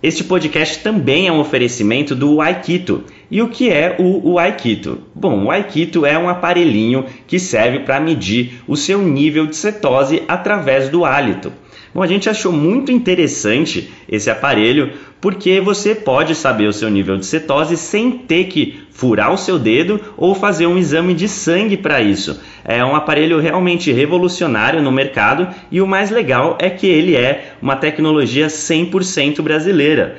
Este podcast também é um oferecimento do Aikito. E o que é o, Aikito? Bom, o Aikito é um aparelhinho que serve para medir o seu nível de cetose através do hálito. Bom, a gente achou muito interessante esse aparelho porque você pode saber o seu nível de cetose sem ter que furar o seu dedo ou fazer um exame de sangue para isso. É um aparelho realmente revolucionário no mercado e o mais legal é que ele é uma tecnologia 100% brasileira.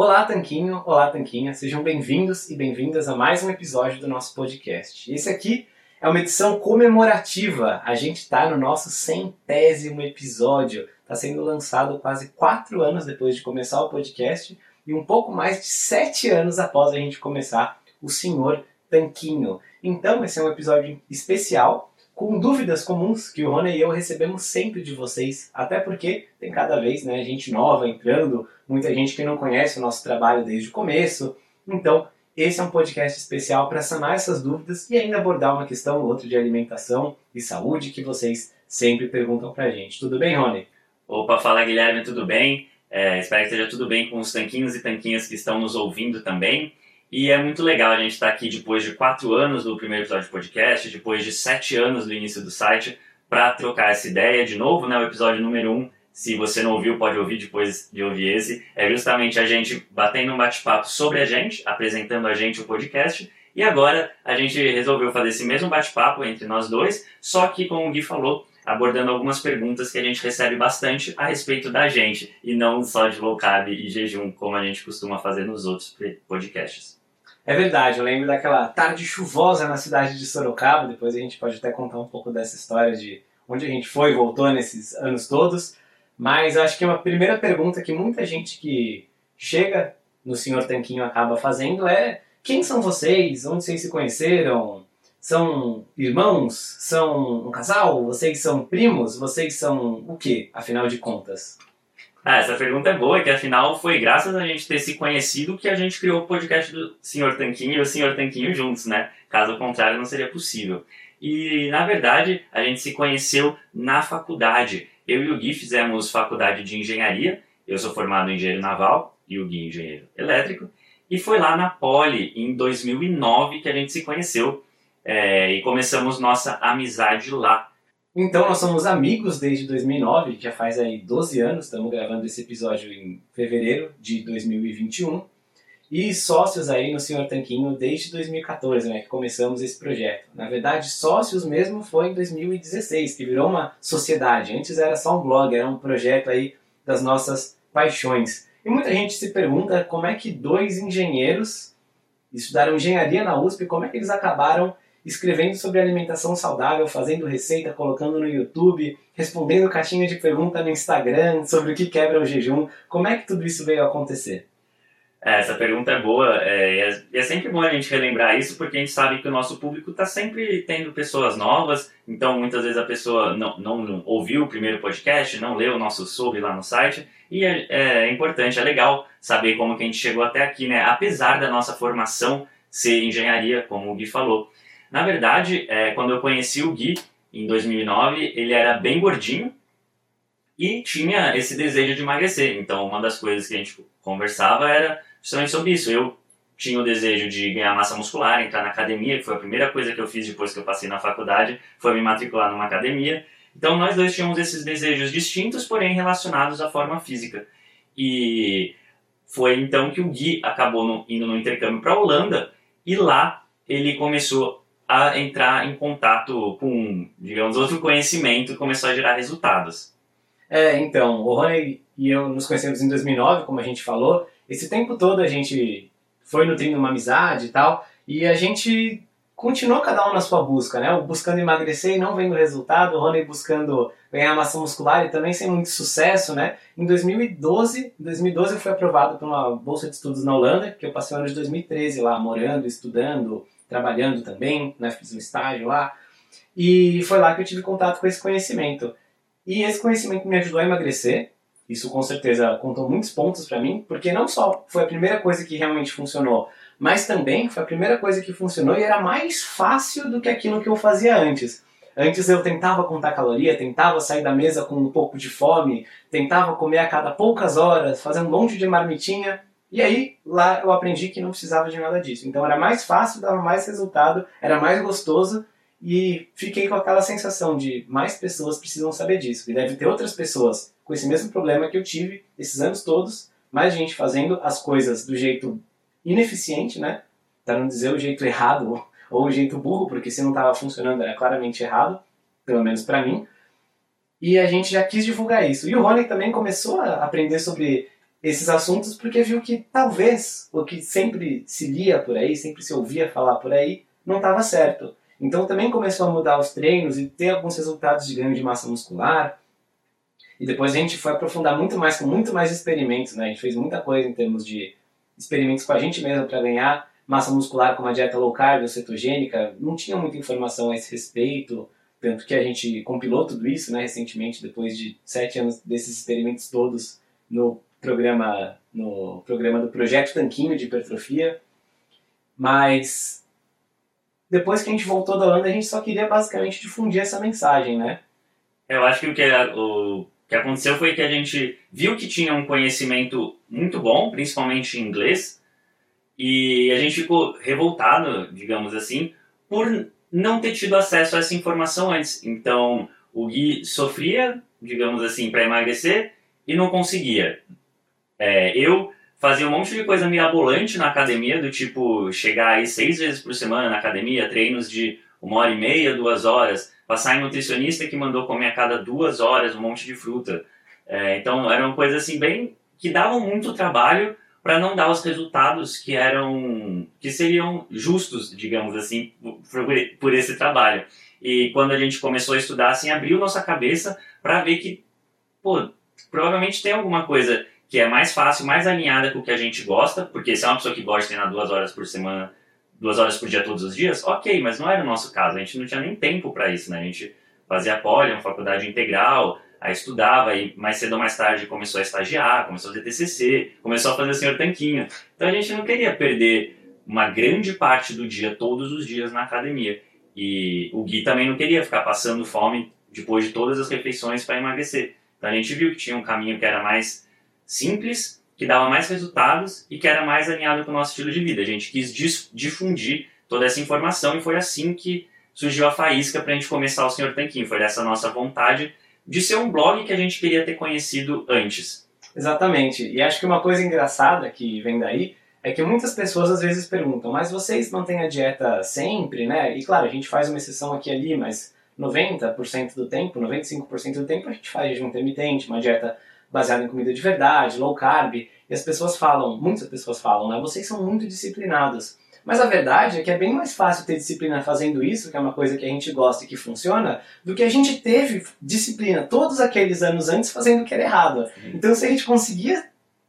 Olá, Tanquinho! Olá, Tanquinha! Sejam bem-vindos e bem-vindas a mais um episódio do nosso podcast. Esse aqui é uma edição comemorativa. A gente está no nosso centésimo episódio. Está sendo lançado quase quatro anos depois de começar o podcast e um pouco mais de sete anos após a gente começar o Senhor Tanquinho. Então, esse é um episódio especial com dúvidas comuns que o Rony e eu recebemos sempre de vocês, até porque tem cada vez né, gente nova entrando, muita gente que não conhece o nosso trabalho desde o começo. Então, esse é um podcast especial para sanar essas dúvidas e ainda abordar uma questão ou outra de alimentação e saúde que vocês sempre perguntam para a gente. Tudo bem, Rony? Opa, fala Guilherme, tudo bem? É, espero que esteja tudo bem com os tanquinhos e tanquinhas que estão nos ouvindo também. E é muito legal a gente estar aqui depois de quatro anos do primeiro episódio de podcast, depois de sete anos do início do site, para trocar essa ideia de novo, né? O episódio número um, se você não ouviu, pode ouvir depois de ouvir esse. É justamente a gente batendo um bate-papo sobre a gente, apresentando a gente o podcast E agora a gente resolveu fazer esse mesmo bate-papo entre nós dois, só que, como o Gui falou, abordando algumas perguntas que a gente recebe bastante a respeito da gente, e não só de low carb e jejum, como a gente costuma fazer nos outros podcasts. É verdade, eu lembro daquela tarde chuvosa na cidade de Sorocaba, depois a gente pode até contar um pouco dessa história de onde a gente foi e voltou nesses anos todos, mas acho que uma primeira pergunta que muita gente que chega no Senhor Tanquinho acaba fazendo é quem são vocês? Onde vocês se conheceram? São irmãos? São um casal? Vocês são primos? Vocês são o quê, afinal de contas? Ah, essa pergunta é boa, que afinal foi graças a gente ter se conhecido que a gente criou o podcast do Senhor Tanquinho e o Senhor Tanquinho juntos, né? Caso contrário, não seria possível. E, na verdade, a gente se conheceu na faculdade. Eu e o Gui fizemos faculdade de engenharia. Eu sou formado em engenheiro naval e o Gui engenheiro elétrico. E foi lá na Poli, em 2009, que a gente se conheceu. É, e começamos nossa amizade lá. Então, nós somos amigos desde 2009, já faz aí 12 anos, estamos gravando esse episódio em fevereiro de 2021. E sócios aí no Senhor Tanquinho desde 2014, né, que começamos esse projeto. Na verdade, sócios mesmo foi em 2016, que virou uma sociedade. Antes era só um blog, era um projeto aí das nossas paixões. E muita gente se pergunta como é que dois engenheiros estudaram engenharia na USP, como é que eles acabaram escrevendo sobre alimentação saudável, fazendo receita, colocando no YouTube, respondendo caixinha de pergunta no Instagram sobre o que quebra o jejum. Como é que tudo isso veio a acontecer? É, essa pergunta é boa é, é, é, sempre bom a gente relembrar isso porque a gente sabe que o nosso público está sempre tendo pessoas novas, então muitas vezes a pessoa não, não, ouviu o primeiro podcast, não leu o nosso sub lá no site e é, é, importante, é legal saber como que a gente chegou até aqui, né? Apesar da nossa formação ser engenharia, como o Gui falou. Na verdade, é, quando eu conheci o Gui em 2009, ele era bem gordinho e tinha esse desejo de emagrecer. Então, uma das coisas que a gente conversava era justamente sobre isso. Eu tinha o desejo de ganhar massa muscular, entrar na academia, que foi a primeira coisa que eu fiz depois que eu passei na faculdade, foi me matricular numa academia. Então nós dois tínhamos esses desejos distintos, porém relacionados à forma física. E foi então que o Gui acabou no, indo no intercâmbio para a Holanda e lá ele começou a entrar em contato com, digamos, outro conhecimento e começou a gerar resultados. É, então, o Rony e eu nos conhecemos em 2009, como a gente falou, esse tempo todo a gente foi nutrindo uma amizade e tal, e a gente continuou cada um na sua busca, né? buscando emagrecer e não vendo resultado, o Rony buscando ganhar massa muscular e também sem muito sucesso, né? Em 2012, 2012 eu fui aprovado por uma bolsa de estudos na Holanda, que eu passei o ano de 2013 lá, morando, estudando, trabalhando também, né? Fiz um estágio lá. E foi lá que eu tive contato com esse conhecimento. E esse conhecimento me ajudou a emagrecer, isso com certeza contou muitos pontos para mim, porque não só foi a primeira coisa que realmente funcionou, mas também foi a primeira coisa que funcionou e era mais fácil do que aquilo que eu fazia antes. Antes eu tentava contar caloria, tentava sair da mesa com um pouco de fome, tentava comer a cada poucas horas, fazer um monte de marmitinha. E aí lá eu aprendi que não precisava de nada disso. Então era mais fácil, dava mais resultado, era mais gostoso e fiquei com aquela sensação de mais pessoas precisam saber disso. E deve ter outras pessoas com esse mesmo problema que eu tive esses anos todos, mais gente fazendo as coisas do jeito ineficiente, né? Para não dizer o jeito errado ou o jeito burro, porque se não estava funcionando era claramente errado, pelo menos para mim. E a gente já quis divulgar isso. E o Rony também começou a aprender sobre esses assuntos porque viu que talvez o que sempre se lia por aí, sempre se ouvia falar por aí, não estava certo. Então também começou a mudar os treinos e ter alguns resultados de ganho de massa muscular, e depois a gente foi aprofundar muito mais, com muito mais experimentos, né? A gente fez muita coisa em termos de experimentos com a gente mesmo para ganhar massa muscular com uma dieta low carb ou cetogênica. Não tinha muita informação a esse respeito, tanto que a gente compilou tudo isso, né? Recentemente, depois de sete anos desses experimentos todos no programa, no programa do Projeto Tanquinho de Hipertrofia. Mas depois que a gente voltou da Holanda, a gente só queria basicamente difundir essa mensagem, né? Eu acho que o que é o que aconteceu foi que a gente viu que tinha um conhecimento muito bom, principalmente em inglês, e a gente ficou revoltado, digamos assim, por não ter tido acesso a essa informação antes. Então, o Gui sofria, digamos assim, para emagrecer e não conseguia. É, eu fazia um monte de coisa mirabolante na academia, do tipo chegar aí seis vezes por semana na academia, treinos de uma hora e meia, duas horas, passar em nutricionista que mandou comer a cada duas horas um monte de fruta. É, então eram coisas assim bem que davam muito trabalho para não dar os resultados que eram que seriam justos, digamos assim, por, por esse trabalho. E quando a gente começou a estudar, assim, abriu nossa cabeça para ver que, pô, provavelmente tem alguma coisa que é mais fácil, mais alinhada com o que a gente gosta, porque se é uma pessoa que gosta de treinar duas horas por semana, duas horas por dia todos os dias, ok, mas não era o nosso caso, a gente não tinha nem tempo para isso, né? A gente fazia poli, uma faculdade integral, aí estudava, e mais cedo ou mais tarde começou a estagiar, começou a fazer TCC, começou a fazer o Senhor Tanquinho. Então a gente não queria perder uma grande parte do dia, todos os dias na academia. E o Gui também não queria ficar passando fome depois de todas as refeições para emagrecer. Então a gente viu que tinha um caminho que era mais simples, que dava mais resultados e que era mais alinhado com o nosso estilo de vida. A gente quis difundir toda essa informação e foi assim que surgiu a faísca para a gente começar o Senhor Tanquinho. Foi dessa nossa vontade de ser um blog que a gente queria ter conhecido antes. Exatamente. E acho que uma coisa engraçada que vem daí é que muitas pessoas às vezes perguntam, mas vocês mantêm a dieta sempre, né? E claro, a gente faz uma exceção aqui e ali, mas 90% do tempo, 95% do tempo a gente faz jejum intermitente, uma dieta baseado em comida de verdade, low carb, e as pessoas falam, muitas pessoas falam, né? Vocês são muito disciplinados. Mas a verdade é que é bem mais fácil ter disciplina fazendo isso, que é uma coisa que a gente gosta e que funciona, do que a gente teve disciplina todos aqueles anos antes fazendo o que era errado. Então, se a gente conseguia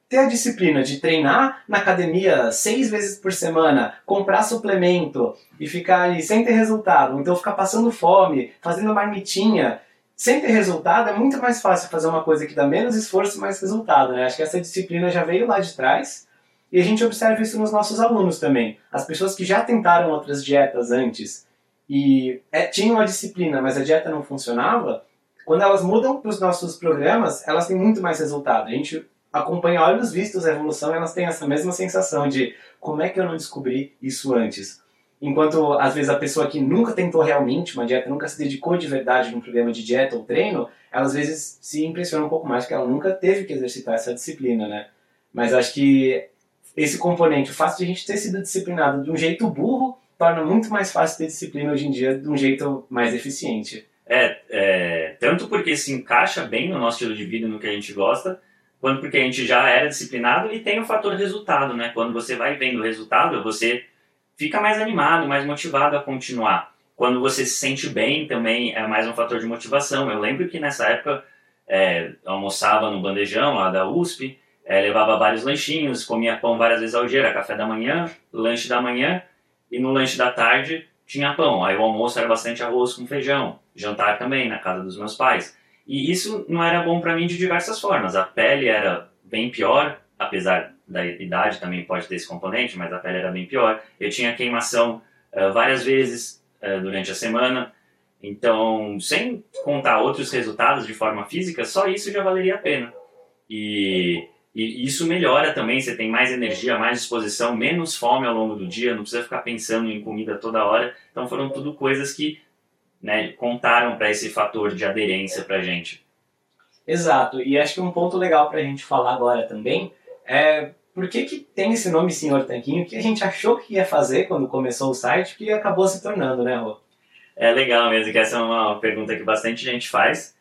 ter a disciplina de treinar na academia seis vezes por semana, comprar suplemento e ficar ali sem ter resultado, então ficar passando fome, fazendo marmitinha, sem ter resultado, é muito mais fácil fazer uma coisa que dá menos esforço e mais resultado. Né? Acho que essa disciplina já veio lá de trás e a gente observa isso nos nossos alunos também. As pessoas que já tentaram outras dietas antes e é, tinham a disciplina, mas a dieta não funcionava, quando elas mudam para os nossos programas, elas têm muito mais resultado. A gente acompanha olhos vistos a evolução e elas têm essa mesma sensação de como é que eu não descobri isso antes. Enquanto, às vezes, a pessoa que nunca tentou realmente uma dieta, nunca se dedicou de verdade num programa de dieta ou treino, ela às vezes se impressiona um pouco mais porque ela nunca teve que exercitar essa disciplina, né? Mas acho que esse componente, o fato de a gente ter sido disciplinado de um jeito burro, torna muito mais fácil ter disciplina hoje em dia de um jeito mais eficiente. É, é tanto porque se encaixa bem no nosso estilo de vida, no que a gente gosta, quanto porque a gente já era disciplinado e tem o fator resultado, né? Quando você vai vendo o resultado, você fica mais animado, mais motivado a continuar. Quando você se sente bem também é mais um fator de motivação. Eu lembro que nessa época é, almoçava no bandejão lá da USP, é, levava vários lanchinhos, comia pão várias vezes ao dia, era café da manhã, lanche da manhã e no lanche da tarde tinha pão. Aí o almoço era bastante arroz com feijão, jantar também na casa dos meus pais. E isso não era bom para mim de diversas formas. A pele era bem pior, apesar da idade também pode ter esse componente, mas a pele era bem pior. Eu tinha queimação uh, várias vezes uh, durante a semana. Então, sem contar outros resultados de forma física, só isso já valeria a pena. E, e isso melhora também, você tem mais energia, mais disposição, menos fome ao longo do dia, não precisa ficar pensando em comida toda hora. Então, foram tudo coisas que né, contaram para esse fator de aderência para gente. Exato, e acho que um ponto legal para a gente falar agora também é por que, que tem esse nome Senhor Tanquinho que a gente achou que ia fazer quando começou o site que acabou se tornando, né, Rô? É legal mesmo, que essa é uma pergunta que bastante gente faz.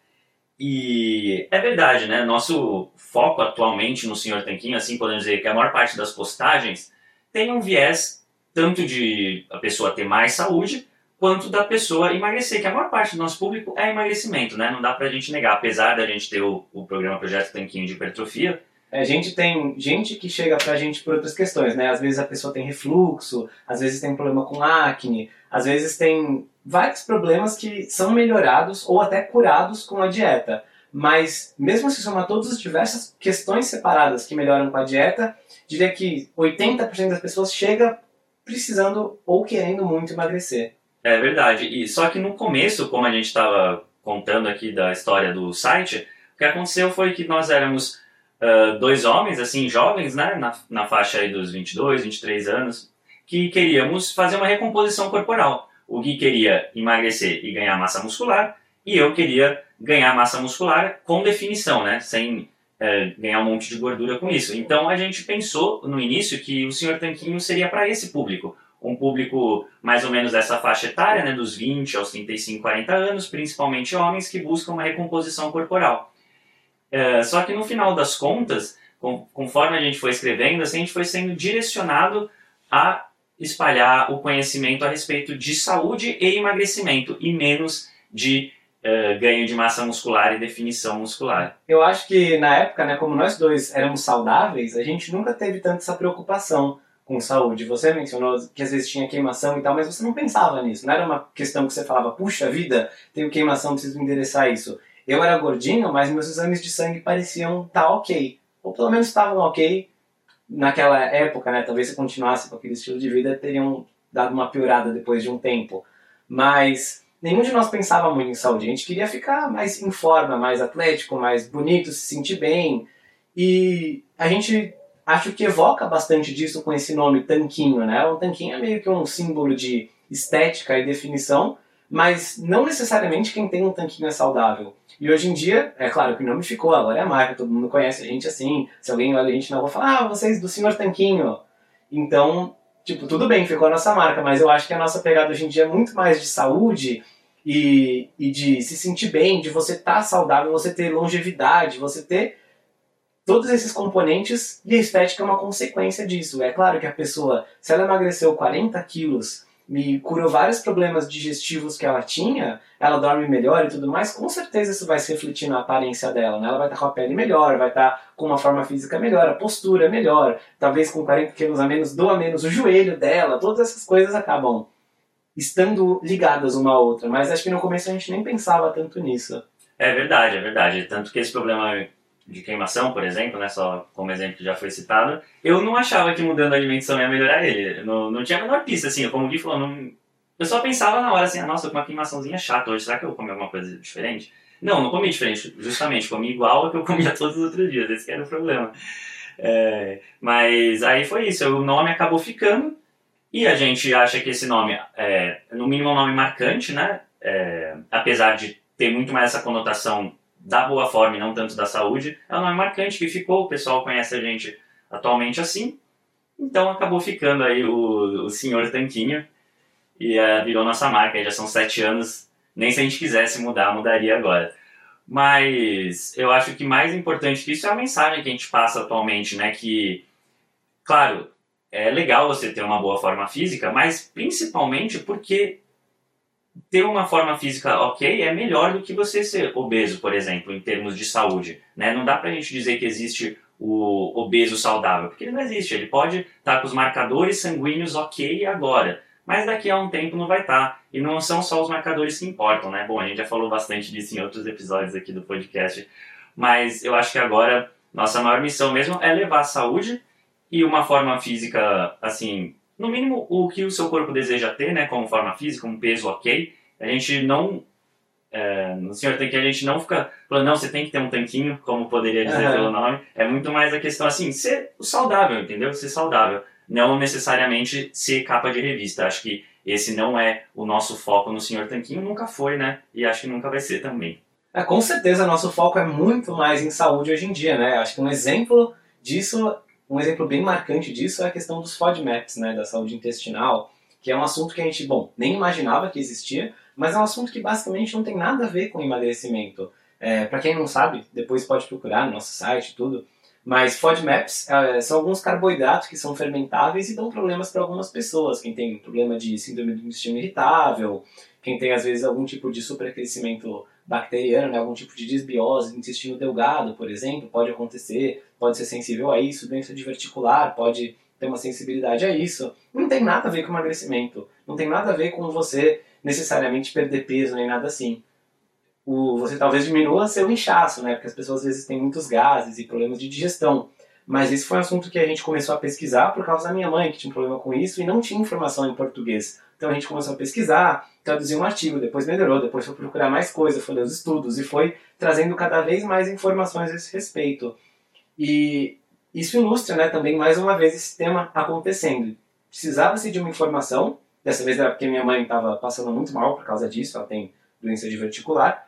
E é verdade, né? Nosso foco atualmente no Senhor Tanquinho, assim podemos dizer que a maior parte das postagens tem um viés tanto de a pessoa ter mais saúde, quanto da pessoa emagrecer, que a maior parte do nosso público é emagrecimento, né? Não dá pra gente negar, apesar da gente ter o, o programa Projeto Tanquinho de hipertrofia, a gente tem gente que chega pra gente por outras questões, né? Às vezes a pessoa tem refluxo, às vezes tem problema com acne, às vezes tem vários problemas que são melhorados ou até curados com a dieta. Mas mesmo se somar todas as diversas questões separadas que melhoram com a dieta, diria que 80% das pessoas chega precisando ou querendo muito emagrecer. É verdade. E só que no começo, como a gente estava contando aqui da história do site, o que aconteceu foi que nós éramos uh, dois homens, assim, jovens, né, na, na faixa aí dos 22, 23 anos, que queríamos fazer uma recomposição corporal. O Gui queria emagrecer e ganhar massa muscular, e eu queria ganhar massa muscular com definição, né, sem é, ganhar um monte de gordura com isso. Então a gente pensou no início que o Senhor Tanquinho seria para esse público. Um público mais ou menos dessa faixa etária, né, dos 20 aos 35, 40 anos, principalmente homens que buscam uma recomposição corporal. É, só que no final das contas, com, conforme a gente foi escrevendo, assim, a gente foi sendo direcionado a espalhar o conhecimento a respeito de saúde e emagrecimento e menos de uh, ganho de massa muscular e definição muscular. Eu acho que na época, né, como nós dois éramos saudáveis, a gente nunca teve tanto essa preocupação com saúde. Você mencionou que às vezes tinha queimação e tal, mas você não pensava nisso. Não era uma questão que você falava, puxa vida, tenho queimação, preciso endereçar isso. Eu era gordinho, mas meus exames de sangue pareciam estar tá ok. Ou pelo menos estavam ok naquela época, né? Talvez se continuasse com aquele estilo de vida, teriam dado uma piorada depois de um tempo. Mas nenhum de nós pensava muito em saúde. A gente queria ficar mais em forma, mais atlético, mais bonito, se sentir bem. E a gente acho que evoca bastante disso com esse nome tanquinho, né? O tanquinho é meio que um símbolo de estética e definição, mas não necessariamente quem tem um tanquinho é saudável. E hoje em dia, é claro que o nome ficou, agora é a marca, todo mundo conhece a gente assim. Se alguém olha a gente na rua fala, ah, vocês do Senhor Tanquinho. Então, tipo, tudo bem, ficou a nossa marca, mas eu acho que a nossa pegada hoje em dia é muito mais de saúde e, e de se sentir bem, de você estar tá saudável, você ter longevidade, você ter todos esses componentes e a estética é uma consequência disso. É claro que a pessoa, se ela emagreceu 40 quilos me curou vários problemas digestivos que ela tinha, ela dorme melhor e tudo mais, com certeza isso vai se refletir na aparência dela, né? Ela vai estar com a pele melhor, vai estar com uma forma física melhor, a postura melhor, talvez com 40 quilos a menos, doa menos o joelho dela, todas essas coisas acabam estando ligadas uma à outra, mas acho que no começo a gente nem pensava tanto nisso. É verdade, é verdade. Tanto que esse problema de queimação, por exemplo, né, só como exemplo que já foi citado, eu não achava que mudando a alimentação ia melhorar ele. Não, não tinha a menor pista, assim, como o Gui falou, não, eu só pensava na hora assim, ah, nossa, com uma queimaçãozinha chata hoje, será que eu comer alguma coisa diferente? Não, não comi diferente, justamente, comi igual ao que eu comia todos os outros dias, esse era o problema. É, mas aí foi isso, o nome acabou ficando, e a gente acha que esse nome é, no mínimo, um nome marcante, né? É, apesar de ter muito mais essa conotação da boa forma e não tanto da saúde, é um nome marcante que ficou, o pessoal conhece a gente atualmente assim. Então acabou ficando aí o, o Senhor Tanquinho e uh, virou nossa marca, já são sete anos, nem se a gente quisesse mudar, mudaria agora. Mas eu acho que mais importante que isso é a mensagem que a gente passa atualmente, né? Que, claro, é legal você ter uma boa forma física, mas principalmente porque ter uma forma física ok é melhor do que você ser obeso, por exemplo, em termos de saúde. Né? Não dá pra gente dizer que existe o obeso saudável, porque ele não existe. Ele pode estar tá com os marcadores sanguíneos ok agora, mas daqui a um tempo não vai estar. Tá. E não são só os marcadores que importam, né? Bom, a gente já falou bastante disso em outros episódios aqui do podcast, mas eu acho que agora nossa maior missão mesmo é levar a saúde e uma forma física, assim, no mínimo o que o seu corpo deseja ter, né, como forma física, um peso ok. A gente não é, no senhor tanque a gente não fica falando, não, você tem que ter um tanquinho, como poderia dizer uhum. pelo nome. É muito mais a questão assim, ser saudável, entendeu? Ser saudável. Não necessariamente ser capa de revista. Acho que esse não é o nosso foco no senhor tanquinho, nunca foi, né? E acho que nunca vai ser também. É, com certeza, nosso foco é muito mais em saúde hoje em dia, né? Acho que um exemplo disso um exemplo bem marcante disso é a questão dos FODMAPs, né, da saúde intestinal, que é um assunto que a gente, bom, nem imaginava que existia, mas é um assunto que basicamente não tem nada a ver com emagrecimento. É, para quem não sabe, depois pode procurar no nosso site tudo, mas FODMAPs é, são alguns carboidratos que são fermentáveis e dão problemas para algumas pessoas. Quem tem problema de síndrome do intestino irritável, quem tem às vezes algum tipo de supercrescimento bacteriano, né, algum tipo de desbiose do intestino delgado, por exemplo, pode acontecer, pode ser sensível a isso, doença diverticular pode ter uma sensibilidade a isso. Não tem nada a ver com emagrecimento, não tem nada a ver com você necessariamente perder peso nem nada assim. O, você talvez diminua seu inchaço, né, porque as pessoas às vezes têm muitos gases e problemas de digestão. Mas esse foi um assunto que a gente começou a pesquisar por causa da minha mãe, que tinha um problema com isso e não tinha informação em português. Então a gente começou a pesquisar, traduzir um artigo, depois melhorou, depois foi procurar mais coisas, foi ler os estudos e foi trazendo cada vez mais informações a esse respeito. E isso ilustra né, também mais uma vez esse tema acontecendo. Precisava-se de uma informação, dessa vez era porque minha mãe estava passando muito mal por causa disso, ela tem doença diverticular,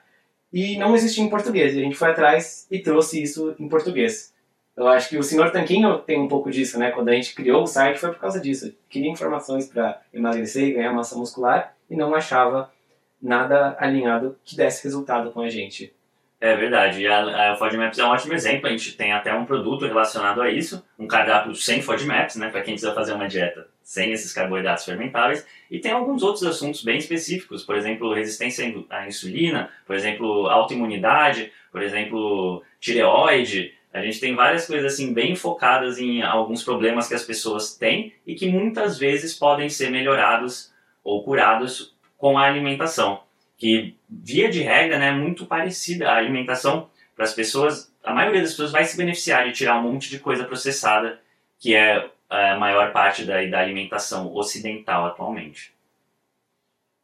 e não existia em português. E a gente foi atrás e trouxe isso em português. Eu acho que o Senhor Tanquinho tem um pouco disso, né? Quando a gente criou o site foi por causa disso. Queria informações para emagrecer e ganhar massa muscular e não achava nada alinhado que desse resultado com a gente. É verdade. E a, a FODMAPs é um ótimo exemplo. A gente tem até um produto relacionado a isso, um cardápio sem FODMAPs, né? Para quem precisa fazer uma dieta sem esses carboidratos fermentáveis. E tem alguns outros assuntos bem específicos, por exemplo, resistência à insulina, por exemplo, autoimunidade, por exemplo, tireoide. A gente tem várias coisas assim bem focadas em alguns problemas que as pessoas têm e que muitas vezes podem ser melhorados ou curados com a alimentação, que via de regra né, é muito parecida a alimentação para as pessoas. A maioria das pessoas vai se beneficiar de tirar um monte de coisa processada, que é a maior parte da, da alimentação ocidental atualmente.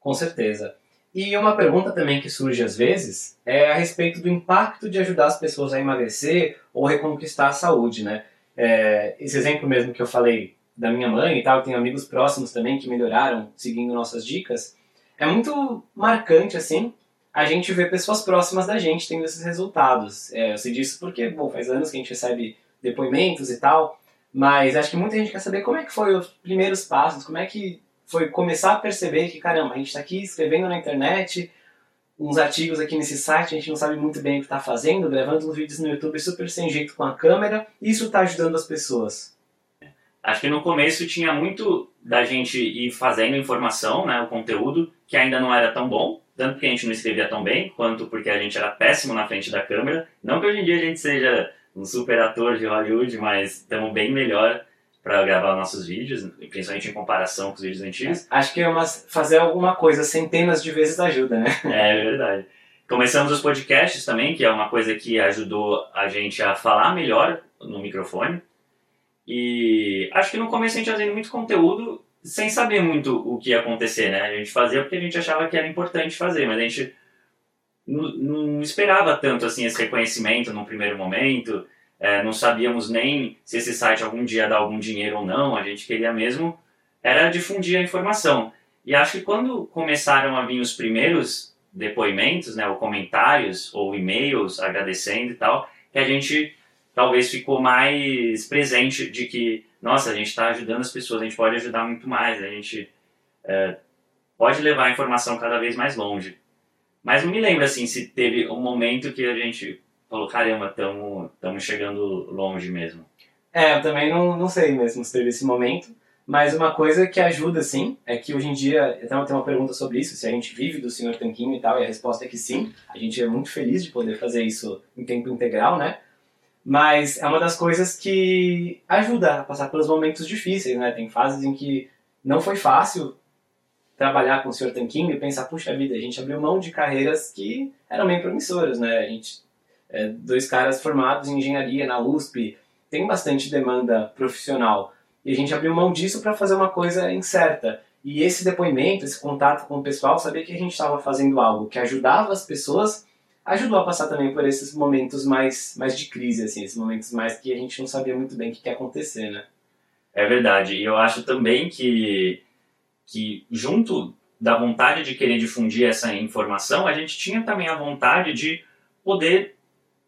Com certeza. E uma pergunta também que surge às vezes é a respeito do impacto de ajudar as pessoas a emagrecer ou reconquistar a saúde, né? É, esse exemplo mesmo que eu falei da minha mãe e tal, tenho amigos próximos também que melhoraram seguindo nossas dicas. É muito marcante, assim, a gente ver pessoas próximas da gente tendo esses resultados. É, eu sei disso porque, bom, faz anos que a gente recebe depoimentos e tal, mas acho que muita gente quer saber como é que foi os primeiros passos, como é que foi começar a perceber que, caramba, a gente está aqui escrevendo na internet, uns artigos aqui nesse site, a gente não sabe muito bem o que está fazendo, gravando uns vídeos no YouTube super sem jeito com a câmera, isso está ajudando as pessoas. Acho que no começo tinha muito da gente ir fazendo informação, né, o conteúdo, que ainda não era tão bom, tanto porque a gente não escrevia tão bem, quanto porque a gente era péssimo na frente da câmera. Não que hoje em dia a gente seja um super ator de Hollywood, mas estamos bem melhor para gravar nossos vídeos, principalmente em comparação com os vídeos antigos. Acho que é uma, fazer alguma coisa centenas de vezes ajuda, né? É, é verdade. Começamos os podcasts também, que é uma coisa que ajudou a gente a falar melhor no microfone. E acho que no começo a gente fazendo muito conteúdo sem saber muito o que ia acontecer, né? A gente fazia porque a gente achava que era importante fazer, mas a gente não esperava tanto assim esse reconhecimento no primeiro momento, é, não sabíamos nem se esse site algum dia ia dar algum dinheiro ou não, a gente queria mesmo era difundir a informação. E acho que quando começaram a vir os primeiros depoimentos, né, ou comentários, ou e-mails agradecendo e tal, que a gente talvez ficou mais presente de que, nossa, a gente está ajudando as pessoas, a gente pode ajudar muito mais, a gente é, pode levar a informação cada vez mais longe. Mas não me lembro assim se teve um momento que a gente falou, caramba, estamos chegando longe mesmo. É, eu também não, não sei mesmo se teve esse momento. Mas uma coisa que ajuda, sim, é que hoje em dia, então tem uma pergunta sobre isso, se a gente vive do Senhor Tanquinho e tal, e a resposta é que sim. A gente é muito feliz de poder fazer isso em tempo integral, né? Mas é uma das coisas que ajuda a passar pelos momentos difíceis, né? Tem fases em que não foi fácil trabalhar com o Sr. Tanquinho e pensar, puxa vida, a gente abriu mão de carreiras que eram bem promissoras, né? A gente, é, dois caras formados em engenharia na USP, tem bastante demanda profissional. E a gente abriu mão disso para fazer uma coisa incerta. E esse depoimento, esse contato com o pessoal, saber que a gente estava fazendo algo que ajudava as pessoas, ajudou a passar também por esses momentos mais, mais de crise, assim, esses momentos mais que a gente não sabia muito bem o que ia acontecer, né? É verdade. E eu acho também que que junto da vontade de querer difundir essa informação, a gente tinha também a vontade de poder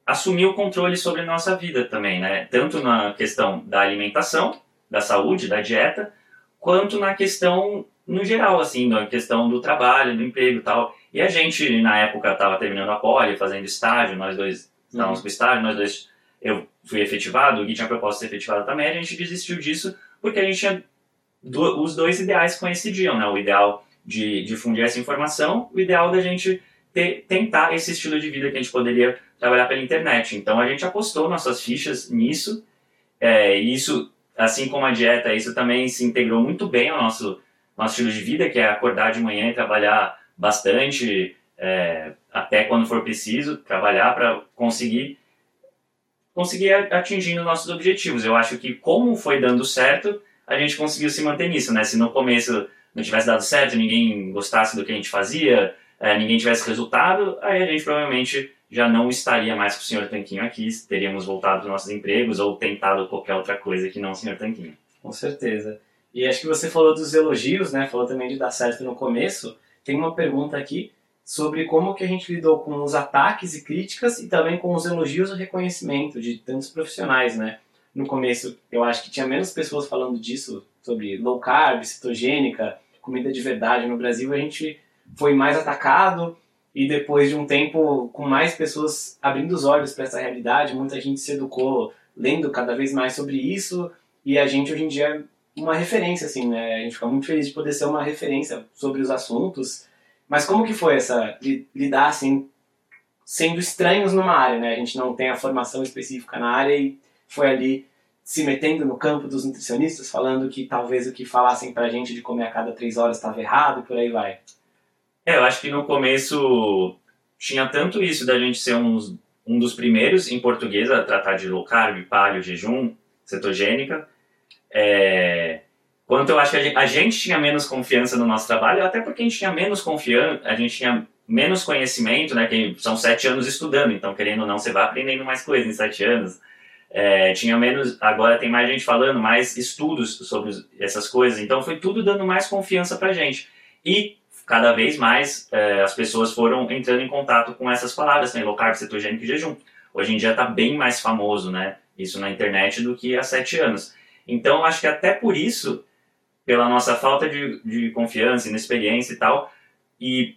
assumir o controle sobre a nossa vida também, né? Tanto na questão da alimentação, da saúde, da dieta, quanto na questão no geral, assim, na questão do trabalho, do emprego tal. E a gente, na época, estava terminando a poli, fazendo estágio, nós dois estávamos uhum. com estágio, nós dois, eu fui efetivado, o Gui tinha proposta de ser efetivado também, a gente desistiu disso porque a gente tinha do, os dois ideais coincidiam, né? O ideal de difundir essa informação, o ideal da gente ter, tentar esse estilo de vida que a gente poderia trabalhar pela internet. Então a gente apostou nossas fichas nisso, é, e isso, assim como a dieta, isso também se integrou muito bem ao nosso, nosso estilo de vida, que é acordar de manhã e trabalhar bastante, é, até quando for preciso, trabalhar para conseguir conseguir atingir os nossos objetivos. Eu acho que como foi dando certo, a gente conseguiu se manter nisso, né? Se no começo não tivesse dado certo, ninguém gostasse do que a gente fazia, é, ninguém tivesse resultado, aí a gente provavelmente já não estaria mais com o Senhor Tanquinho aqui, teríamos voltado para nossos empregos ou tentado qualquer outra coisa que não o Senhor Tanquinho. Com certeza. E acho que você falou dos elogios, né? Falou também de dar certo no começo. Tem uma pergunta aqui sobre como que a gente lidou com os ataques e críticas e também com os elogios e reconhecimento de tantos profissionais, né? No começo, eu acho que tinha menos pessoas falando disso, sobre low carb, cetogênica, comida de verdade no Brasil, a gente foi mais atacado e depois de um tempo com mais pessoas abrindo os olhos para essa realidade, muita gente se educou lendo cada vez mais sobre isso e a gente hoje em dia uma referência assim, né? A gente fica muito feliz de poder ser uma referência sobre os assuntos mas como que foi essa lidar assim, sendo estranhos numa área, né? A gente não tem a formação específica na área e foi ali se metendo no campo dos nutricionistas, falando que talvez o que falassem pra gente de comer a cada três horas estava errado e por aí vai. É, eu acho que no começo tinha tanto isso da gente ser uns, um dos primeiros em português a tratar de low carb, paleo, jejum, cetogênica. É, Quanto eu acho que a gente, tinha menos confiança no nosso trabalho, até porque a gente tinha menos confiança, a gente tinha menos conhecimento, né? Que são sete anos estudando, então querendo ou não, você vai aprendendo mais coisas em sete anos. É, tinha menos, agora tem mais gente falando, mais estudos sobre essas coisas, então foi tudo dando mais confiança pra gente. E cada vez mais é, as pessoas foram entrando em contato com essas palavras, né? Low carb, cetogênico e jejum. Hoje em dia está bem mais famoso, né? Isso na internet do que há sete anos. Então acho que até por isso pela nossa falta de, de confiança, inexperiência e tal. E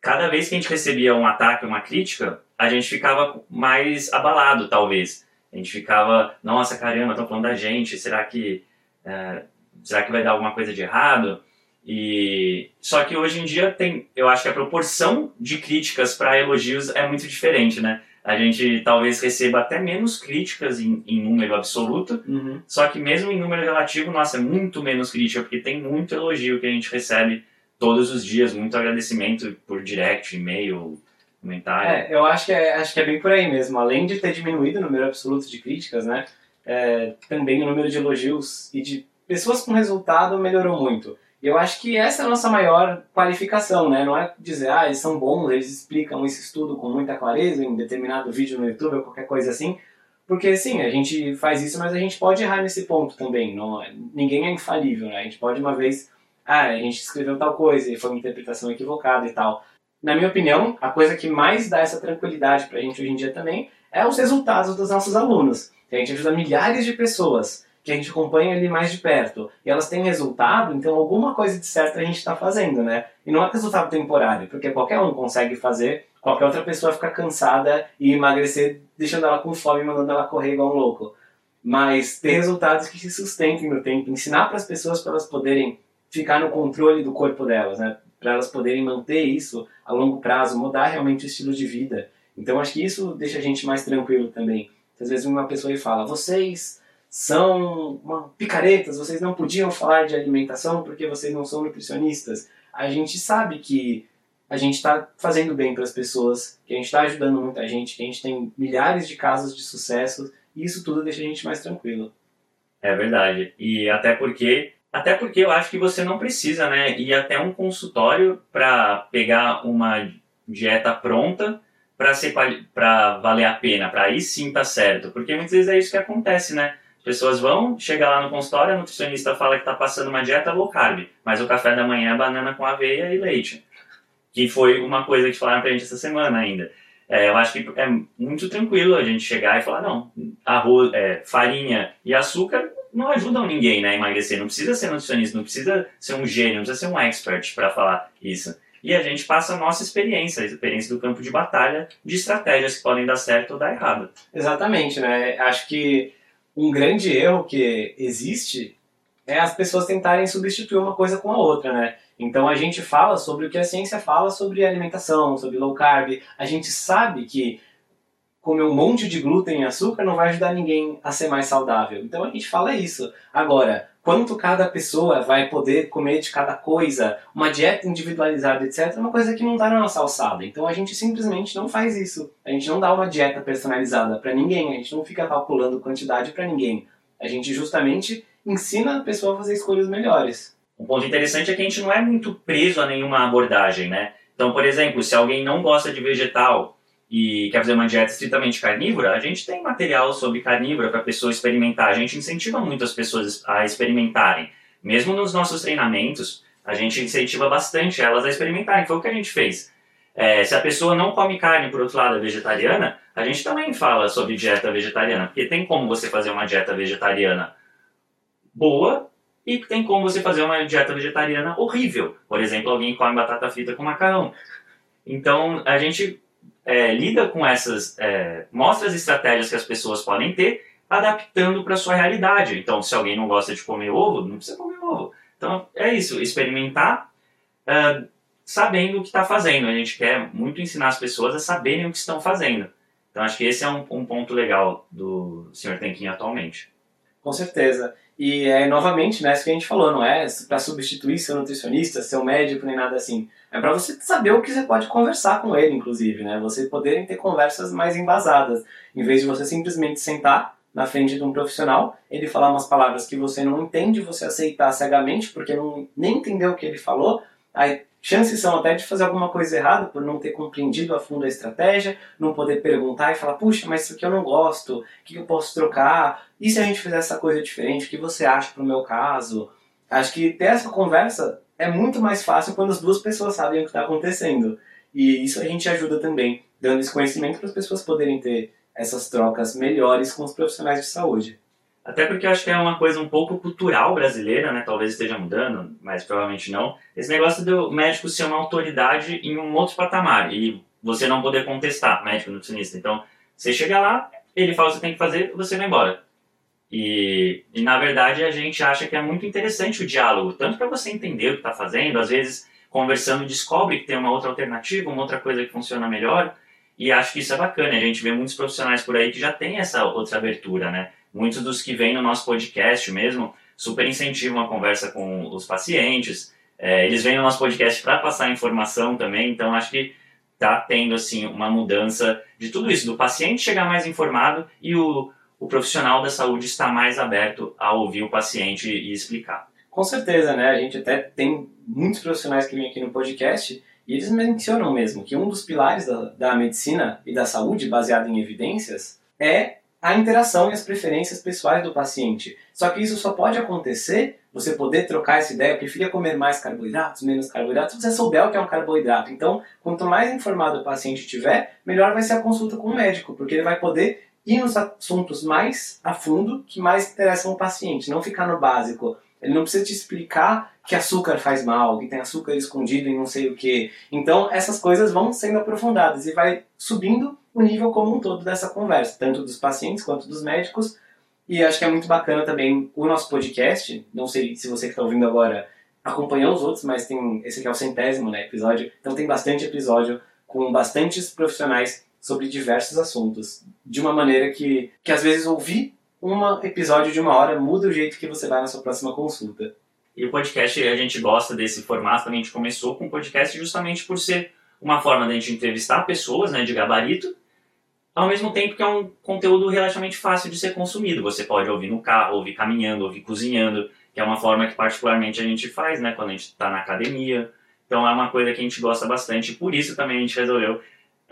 cada vez que a gente recebia um ataque, uma crítica, a gente ficava mais abalado, talvez. A gente ficava, nossa, caramba, estão falando da gente, será que, é, será que vai dar alguma coisa de errado? E só que hoje em dia tem, eu acho que a proporção de críticas para elogios é muito diferente, né? a gente talvez receba até menos críticas em, em número absoluto, uhum. só que mesmo em número relativo, nossa, é muito menos crítica, porque tem muito elogio que a gente recebe todos os dias, muito agradecimento por direct, e-mail, comentário. É, eu acho que é, acho que é bem por aí mesmo. Além de ter diminuído o número absoluto de críticas, né, é, também o número de elogios e de pessoas com resultado melhorou muito. Eu acho que essa é a nossa maior qualificação, né? Não é dizer, ah, eles são bons, eles explicam esse estudo com muita clareza em determinado vídeo no YouTube ou qualquer coisa assim. Porque, sim, a gente faz isso, mas a gente pode errar nesse ponto também. Não, é, ninguém é infalível, né? A gente pode uma vez, ah, a gente escreveu tal coisa e foi uma interpretação equivocada e tal. Na minha opinião, a coisa que mais dá essa tranquilidade pra gente hoje em dia também é os resultados dos nossos alunos. A gente ajuda milhares de pessoas que a gente acompanha ali mais de perto, e elas têm resultado, então alguma coisa de certo a gente está fazendo, né? E não é resultado temporário, porque qualquer um consegue fazer, qualquer outra pessoa fica cansada e emagrecer, deixando ela com fome mandando ela correr igual um louco. Mas ter resultados que se sustentem no tempo, ensinar para as pessoas para elas poderem ficar no controle do corpo delas, né? Para elas poderem manter isso a longo prazo, mudar realmente o estilo de vida. Então acho que isso deixa a gente mais tranquilo também. Às vezes uma pessoa fala, vocês são uma, picaretas, vocês não podiam falar de alimentação porque vocês não são nutricionistas. A gente sabe que a gente está fazendo bem para as pessoas, que a gente está ajudando muita gente, que a gente tem milhares de casos de sucesso e isso tudo deixa a gente mais tranquilo. É verdade. E até porque, até porque eu acho que você não precisa, né, ir até um consultório para pegar uma dieta pronta para valer a pena, para aí sim tá certo, porque muitas vezes é isso que acontece, né? Pessoas vão, chega lá no consultório, a nutricionista fala que está passando uma dieta low carb, mas o café da manhã é banana com aveia e leite. Que foi uma coisa que falaram pra gente essa semana ainda. É, eu acho que é muito tranquilo a gente chegar e falar, não, arroz, é, farinha e açúcar não ajudam ninguém né, a emagrecer. Não precisa ser nutricionista, não precisa ser um gênio, não precisa ser um expert para falar isso. E a gente passa a nossa experiência, a experiência do campo de batalha, de estratégias que podem dar certo ou dar errado. Exatamente, né? Acho que um grande erro que existe é as pessoas tentarem substituir uma coisa com a outra, né? Então a gente fala sobre o que a ciência fala sobre alimentação, sobre low carb. A gente sabe que comer um monte de glúten e açúcar não vai ajudar ninguém a ser mais saudável. Então a gente fala isso. Agora, quanto cada pessoa vai poder comer de cada coisa, uma dieta individualizada, etc., é uma coisa que não está na nossa alçada. Então a gente simplesmente não faz isso. A gente não dá uma dieta personalizada para ninguém, a gente não fica calculando quantidade para ninguém. A gente justamente ensina a pessoa a fazer escolhas melhores. Um ponto interessante é que a gente não é muito preso a nenhuma abordagem, né? Então, por exemplo, se alguém não gosta de vegetal e quer fazer uma dieta estritamente carnívora, a gente tem material sobre carnívora para a pessoa experimentar. A gente incentiva muito as pessoas a experimentarem. Mesmo nos nossos treinamentos, a gente incentiva bastante elas a experimentarem. Foi o que a gente fez. É, se a pessoa não come carne, por outro lado, é vegetariana, a gente também fala sobre dieta vegetariana, porque tem como você fazer uma dieta vegetariana boa e tem como você fazer uma dieta vegetariana horrível. Por exemplo, alguém come batata frita com macarrão. Então, a gente é, lida com essas, é, mostra as estratégias que as pessoas podem ter, adaptando para sua realidade. Então, se alguém não gosta de comer ovo, não precisa comer ovo. Então, é isso, experimentar uh, sabendo o que está fazendo. A gente quer muito ensinar as pessoas a saberem o que estão fazendo. Então, acho que esse é um, um ponto legal do Sr. Tanquinho atualmente. Com certeza. E é novamente, né, isso que a gente falou, não é para substituir seu nutricionista, seu médico, nem nada assim. É para você saber o que você pode conversar com ele, inclusive, né? Você poderem ter conversas mais embasadas, em vez de você simplesmente sentar na frente de um profissional, ele falar umas palavras que você não entende, você aceitar cegamente porque não nem entendeu o que ele falou, aí chances são até de fazer alguma coisa errada por não ter compreendido a fundo a estratégia, não poder perguntar e falar, puxa, mas isso aqui eu não gosto, o que eu posso trocar? E se a gente fizer essa coisa diferente, o que você acha pro meu caso? Acho que ter essa conversa é muito mais fácil quando as duas pessoas sabem o que está acontecendo. E isso a gente ajuda também, dando esse conhecimento para as pessoas poderem ter essas trocas melhores com os profissionais de saúde. Até porque eu acho que é uma coisa um pouco cultural brasileira, né? Talvez esteja mudando, mas provavelmente não. Esse negócio do médico ser uma autoridade em um outro patamar e você não poder contestar, médico nutricionista. Então, você chega lá, ele fala o que você tem que fazer, você vai embora. E, e na verdade a gente acha que é muito interessante o diálogo, tanto para você entender o que está fazendo, às vezes conversando descobre que tem uma outra alternativa, uma outra coisa que funciona melhor, e acho que isso é bacana. A gente vê muitos profissionais por aí que já tem essa outra abertura, né? Muitos dos que vêm no nosso podcast mesmo super incentivam a conversa com os pacientes. É, eles vêm no nosso podcast para passar informação também, então acho que está tendo assim uma mudança de tudo isso, do paciente chegar mais informado e o, o profissional da saúde estar mais aberto a ouvir o paciente e explicar. Com certeza, né? A gente até tem muitos profissionais que vêm aqui no podcast e eles mencionam mesmo que um dos pilares da, da medicina e da saúde, baseado em evidências, é a interação e as preferências pessoais do paciente. Só que isso só pode acontecer, você poder trocar essa ideia, preferia comer mais carboidratos, menos carboidratos, se você souber o que é um carboidrato. Então, quanto mais informado o paciente tiver, melhor vai ser a consulta com o médico, porque ele vai poder ir nos assuntos mais a fundo que mais interessam o paciente, não ficar no básico. Ele não precisa te explicar que açúcar faz mal, que tem açúcar escondido em não sei o que. Então, essas coisas vão sendo aprofundadas e vai subindo o nível como um todo dessa conversa, tanto dos pacientes quanto dos médicos. E acho que é muito bacana também o nosso podcast. Não sei se você que está ouvindo agora acompanhou os outros, mas tem esse aqui é o centésimo né, episódio. Então tem bastante episódio com bastantes profissionais sobre diversos assuntos. De uma maneira que, que às vezes ouvir um episódio de uma hora muda o jeito que você vai na sua próxima consulta. E o podcast, a gente gosta desse formato, a gente começou com o podcast justamente por ser uma forma de a gente entrevistar pessoas né, de gabarito, ao mesmo tempo que é um conteúdo relativamente fácil de ser consumido. Você pode ouvir no carro, ouvir caminhando, ouvir cozinhando, que é uma forma que particularmente a gente faz né, quando a gente está na academia. Então é uma coisa que a gente gosta bastante, por isso também a gente resolveu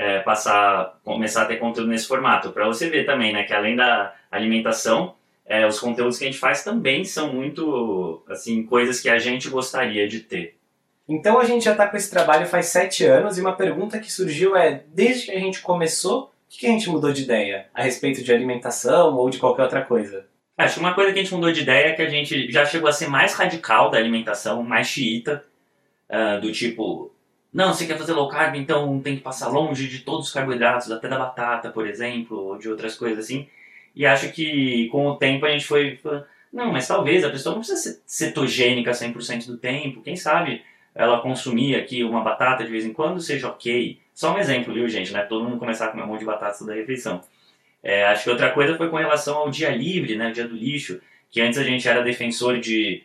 é, passar, começar a ter conteúdo nesse formato, para você ver também né, que além da alimentação, é, os conteúdos que a gente faz também são muito assim coisas que a gente gostaria de ter. Então a gente já está com esse trabalho faz sete anos e uma pergunta que surgiu é, desde que a gente começou, o que a gente mudou de ideia a respeito de alimentação ou de qualquer outra coisa? Acho que uma coisa que a gente mudou de ideia é que a gente já chegou a ser mais radical da alimentação, mais xiita, uh, do tipo, não, você quer fazer low carb, então tem que passar longe de todos os carboidratos, até da batata, por exemplo, ou de outras coisas assim. E acho que com o tempo a gente foi. Não, mas talvez a pessoa não precisa ser cetogênica 100% do tempo. Quem sabe ela consumir aqui uma batata de vez em quando seja ok. Só um exemplo, viu, gente? Né? Todo mundo começar a comer um monte de batata toda a refeição. É, acho que outra coisa foi com relação ao dia livre, né? Dia do lixo. Que antes a gente era defensor de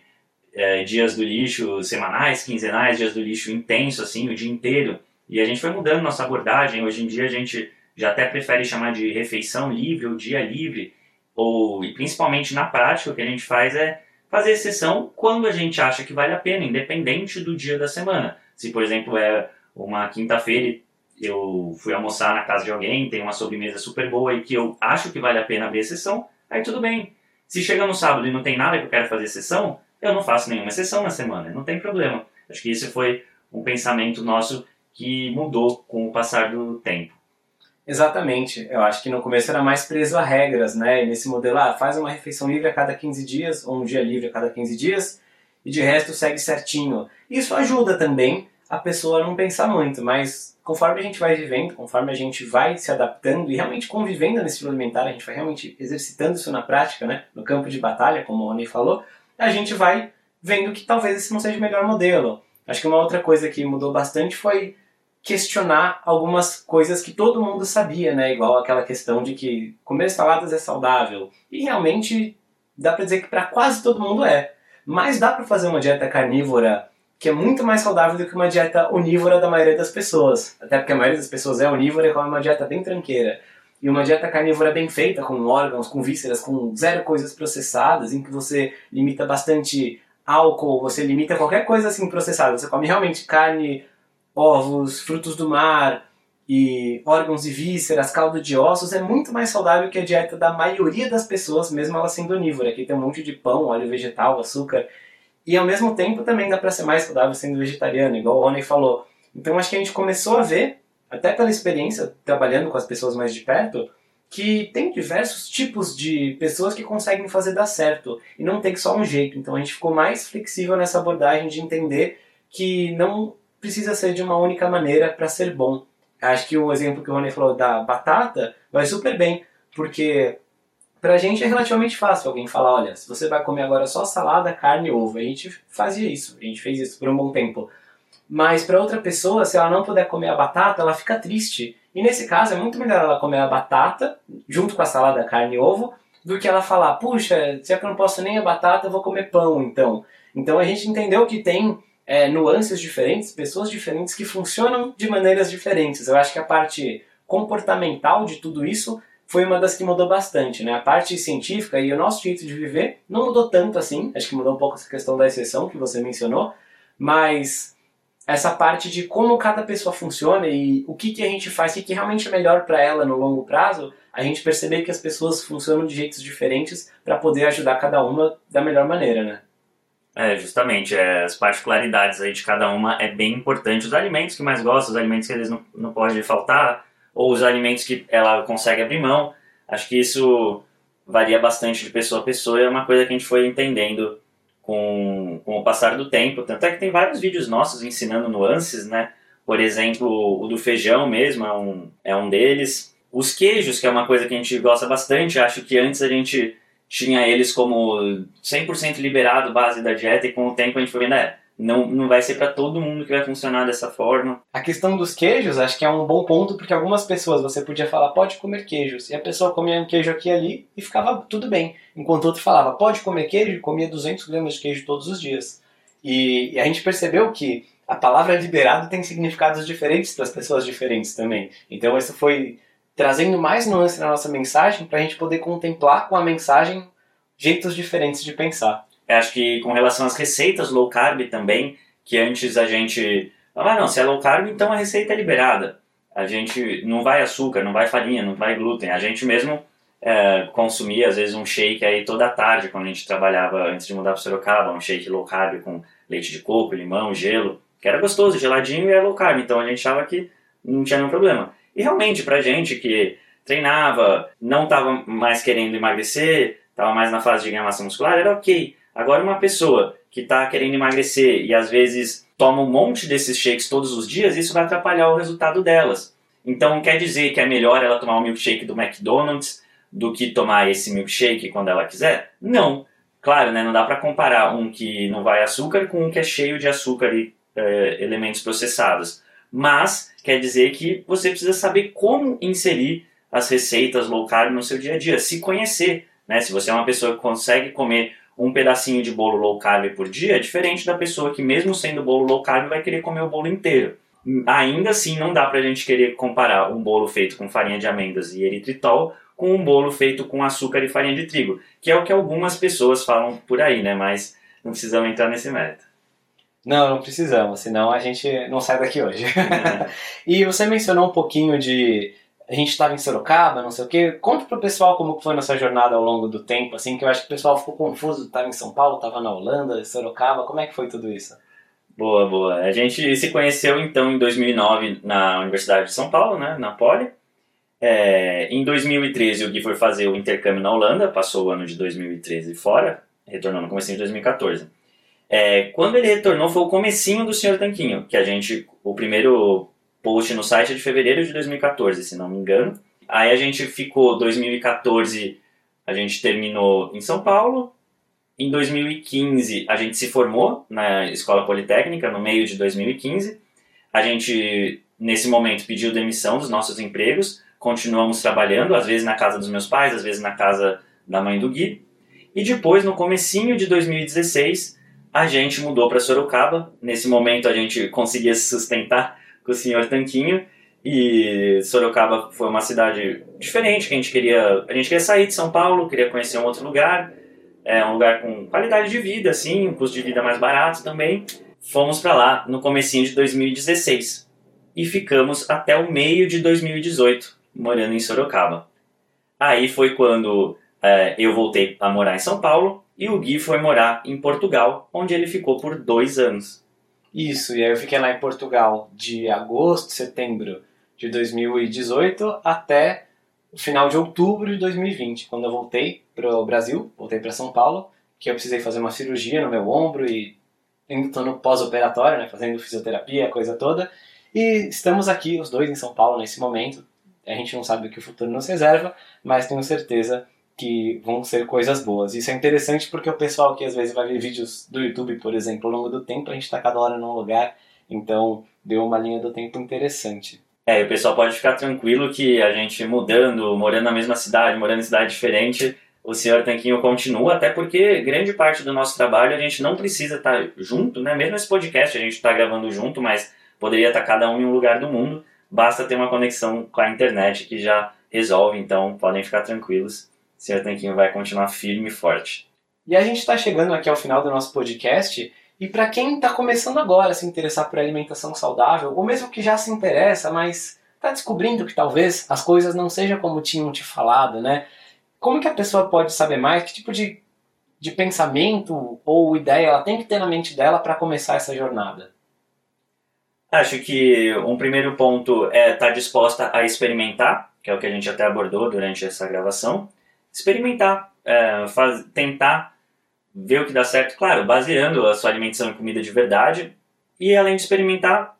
é, dias do lixo semanais, quinzenais, dias do lixo intenso, assim, o dia inteiro. E a gente foi mudando nossa abordagem. Hoje em dia a gente já até prefere chamar de refeição livre ou dia livre, ou e principalmente na prática o que a gente faz é fazer exceção quando a gente acha que vale a pena, independente do dia da semana. Se, por exemplo, é uma quinta-feira eu fui almoçar na casa de alguém, tem uma sobremesa super boa e que eu acho que vale a pena abrir exceção, aí tudo bem. Se chega no sábado e não tem nada que eu quero fazer exceção, eu não faço nenhuma exceção na semana, não tem problema. Acho que esse foi um pensamento nosso que mudou com o passar do tempo. Exatamente. Eu acho que no começo era mais preso a regras, né? E nesse modelo, ah, faz uma refeição livre a cada 15 dias, ou um dia livre a cada 15 dias, e de resto segue certinho. Isso ajuda também a pessoa a não pensar muito, mas conforme a gente vai vivendo, conforme a gente vai se adaptando e realmente convivendo nesse estilo alimentar, a gente vai realmente exercitando isso na prática, né? No campo de batalha, como o Rony falou, a gente vai vendo que talvez esse não seja o melhor modelo. Acho que uma outra coisa que mudou bastante foi questionar algumas coisas que todo mundo sabia, né? Igual aquela questão de que comer saladas é saudável. E realmente dá para dizer que para quase todo mundo é. Mas dá para fazer uma dieta carnívora que é muito mais saudável do que uma dieta onívora da maioria das pessoas. Até porque a maioria das pessoas é onívora e come uma dieta bem tranqueira. E uma dieta carnívora bem feita, com órgãos, com vísceras, com zero coisas processadas, em que você limita bastante álcool, você limita qualquer coisa assim processada. Você come realmente carne, ovos, frutos do mar e órgãos e vísceras, caldo de ossos, é muito mais saudável que a dieta da maioria das pessoas, mesmo ela sendo onívora, que tem um monte de pão, óleo vegetal, açúcar. E ao mesmo tempo também dá para ser mais saudável sendo vegetariano, igual o Rony falou. Então acho que a gente começou a ver, até pela experiência trabalhando com as pessoas mais de perto, que tem diversos tipos de pessoas que conseguem fazer dar certo e não tem só um jeito. Então a gente ficou mais flexível nessa abordagem de entender que não precisa ser de uma única maneira para ser bom. Acho que o exemplo que o Rony falou da batata vai super bem, porque pra gente é relativamente fácil alguém falar, olha, se você vai comer agora só salada, carne e ovo. A gente fazia isso, a gente fez isso por um bom tempo. Mas para outra pessoa, se ela não puder comer a batata, ela fica triste. E nesse caso é muito melhor ela comer a batata junto com a salada, carne e ovo, do que ela falar, puxa, se é que eu não posso nem a batata, eu vou comer pão então. Então a gente entendeu que tem é, nuances diferentes, pessoas diferentes que funcionam de maneiras diferentes. Eu acho que a parte comportamental de tudo isso foi uma das que mudou bastante, né? A parte científica e o nosso jeito de viver não mudou tanto assim. Acho que mudou um pouco essa questão da exceção que você mencionou, mas essa parte de como cada pessoa funciona e o que, que a gente faz, o que, realmente é melhor para ela no longo prazo, a gente perceber que as pessoas funcionam de jeitos diferentes para poder ajudar cada uma da melhor maneira, né? É, justamente, é, as particularidades aí de cada uma é bem importante. Os alimentos que mais gosta, os alimentos que eles não, não podem faltar, ou os alimentos que ela consegue abrir mão. Acho que isso varia bastante de pessoa a pessoa e é uma coisa que a gente foi entendendo com, com o passar do tempo. Tanto é que tem vários vídeos nossos ensinando nuances, né? Por exemplo, o do feijão mesmo é um, é um deles. Os queijos, que é uma coisa que a gente gosta bastante, acho que antes a gente tinha eles como 100% liberado base da dieta e com o tempo a gente foi vendo, é, não, não vai ser para todo mundo que vai funcionar dessa forma. A questão dos queijos, acho que é um bom ponto, porque algumas pessoas você podia falar, pode comer queijos, e a pessoa comia um queijo aqui e ali e ficava tudo bem. Enquanto outro falava, pode comer queijo, e comia 200 gramas de queijo todos os dias. E, e a gente percebeu que a palavra liberado tem significados diferentes para as pessoas diferentes também. Então isso foi trazendo mais nuance na nossa mensagem para a gente poder contemplar com a mensagem jeitos diferentes de pensar. Eu acho que com relação às receitas low carb também, que antes a gente ah, não, se é low carb, então a receita é liberada. A gente não vai açúcar, não vai farinha, não vai glúten. A gente mesmo é, consumia, às vezes, um shake aí toda tarde, quando a gente trabalhava antes de mudar para Sorocaba, um shake low carb com leite de coco, limão, gelo, que era gostoso, geladinho e era low carb. Então a gente achava que não tinha nenhum problema. E realmente, pra gente que treinava, não estava mais querendo emagrecer, estava mais na fase de ganhar massa muscular, era ok. Agora, uma pessoa que está querendo emagrecer e às vezes toma um monte desses shakes todos os dias, isso vai atrapalhar o resultado delas. Então, quer dizer que é melhor ela tomar um milkshake do McDonald's do que tomar esse milkshake quando ela quiser? Não. Claro, né, não dá para comparar um que não vai açúcar com um que é cheio de açúcar e é, elementos processados mas quer dizer que você precisa saber como inserir as receitas low carb no seu dia a dia, se conhecer. Né? Se você é uma pessoa que consegue comer um pedacinho de bolo low carb por dia, é diferente da pessoa que, mesmo sendo bolo low carb, vai querer comer o bolo inteiro. Ainda assim, não dá pra gente querer comparar um bolo feito com farinha de amêndoas e eritritol com um bolo feito com açúcar e farinha de trigo, que é o que algumas pessoas falam por aí, né? Mas não precisamos entrar nesse mérito. Não, não precisamos, senão a gente não sai daqui hoje. e você mencionou um pouquinho de a gente estava em Sorocaba, não sei o quê. Conta pro pessoal como foi nossa jornada ao longo do tempo, assim, que eu acho que o pessoal ficou confuso, estava em São Paulo, estava na Holanda, Sorocaba, como é que foi tudo isso? Boa, boa. A gente se conheceu então em 2009 na Universidade de São Paulo, né, na Poli. É, em 2013 o Gui foi fazer o intercâmbio na Holanda, passou o ano de 2013 fora, retornou no começo de 2014. É, quando ele retornou foi o comecinho do Senhor Tanquinho, que a gente, o primeiro post no site é de fevereiro de 2014, se não me engano. Aí a gente ficou 2014, a gente terminou em São Paulo. Em 2015 a gente se formou na Escola Politécnica no meio de 2015. A gente nesse momento pediu demissão dos nossos empregos continuamos trabalhando, às vezes na casa dos meus pais, às vezes na casa da mãe do Gui. E depois, no comecinho de 2016, a gente mudou para Sorocaba. Nesse momento a gente conseguia se sustentar com o senhor Tanquinho. E Sorocaba foi uma cidade diferente, que a gente queria, a gente queria sair de São Paulo, queria conhecer um outro lugar, é um lugar com qualidade de vida, assim, um custo de vida mais barato também. Fomos para lá no comecinho de 2016 e ficamos até o meio de 2018 morando em Sorocaba. Aí foi quando é, eu voltei a morar em São Paulo e o Gui foi morar em Portugal, onde ele ficou por dois anos. Isso, e aí eu fiquei lá em Portugal de agosto, setembro de 2018 até o final de outubro de 2020, quando eu voltei para o Brasil, voltei para São Paulo, que eu precisei fazer uma cirurgia no meu ombro e estou no pós-operatório, né, fazendo fisioterapia, a coisa toda. E estamos aqui, os dois em São Paulo, nesse momento, a gente não sabe o que o futuro nos reserva, mas tenho certeza que vão ser coisas boas. Isso é interessante porque o pessoal que às vezes vai ver vídeos do YouTube, por exemplo, ao longo do tempo, a gente está cada hora num lugar, então deu uma linha do tempo interessante. É, o pessoal pode ficar tranquilo que a gente mudando, morando na mesma cidade, morando em cidade diferente, o senhor Tanquinho continua, até porque grande parte do nosso trabalho a gente não precisa estar junto, né? Mesmo esse podcast a gente está gravando junto, mas poderia estar cada um em um lugar do mundo basta ter uma conexão com a internet que já resolve, então podem ficar tranquilos, o Senhor Tanquinho vai continuar firme e forte. E a gente está chegando aqui ao final do nosso podcast, e para quem está começando agora a se interessar por alimentação saudável, ou mesmo que já se interessa, mas está descobrindo que talvez as coisas não sejam como tinham te falado, né? Como que a pessoa pode saber mais? Que tipo de, de pensamento ou ideia ela tem que ter na mente dela para começar essa jornada? Acho que um primeiro ponto é estar tá disposta a experimentar, que é o que a gente até abordou durante essa gravação. Experimentar, é, faz, tentar ver o que dá certo, claro, baseando a sua alimentação em comida de verdade. E além de experimentar,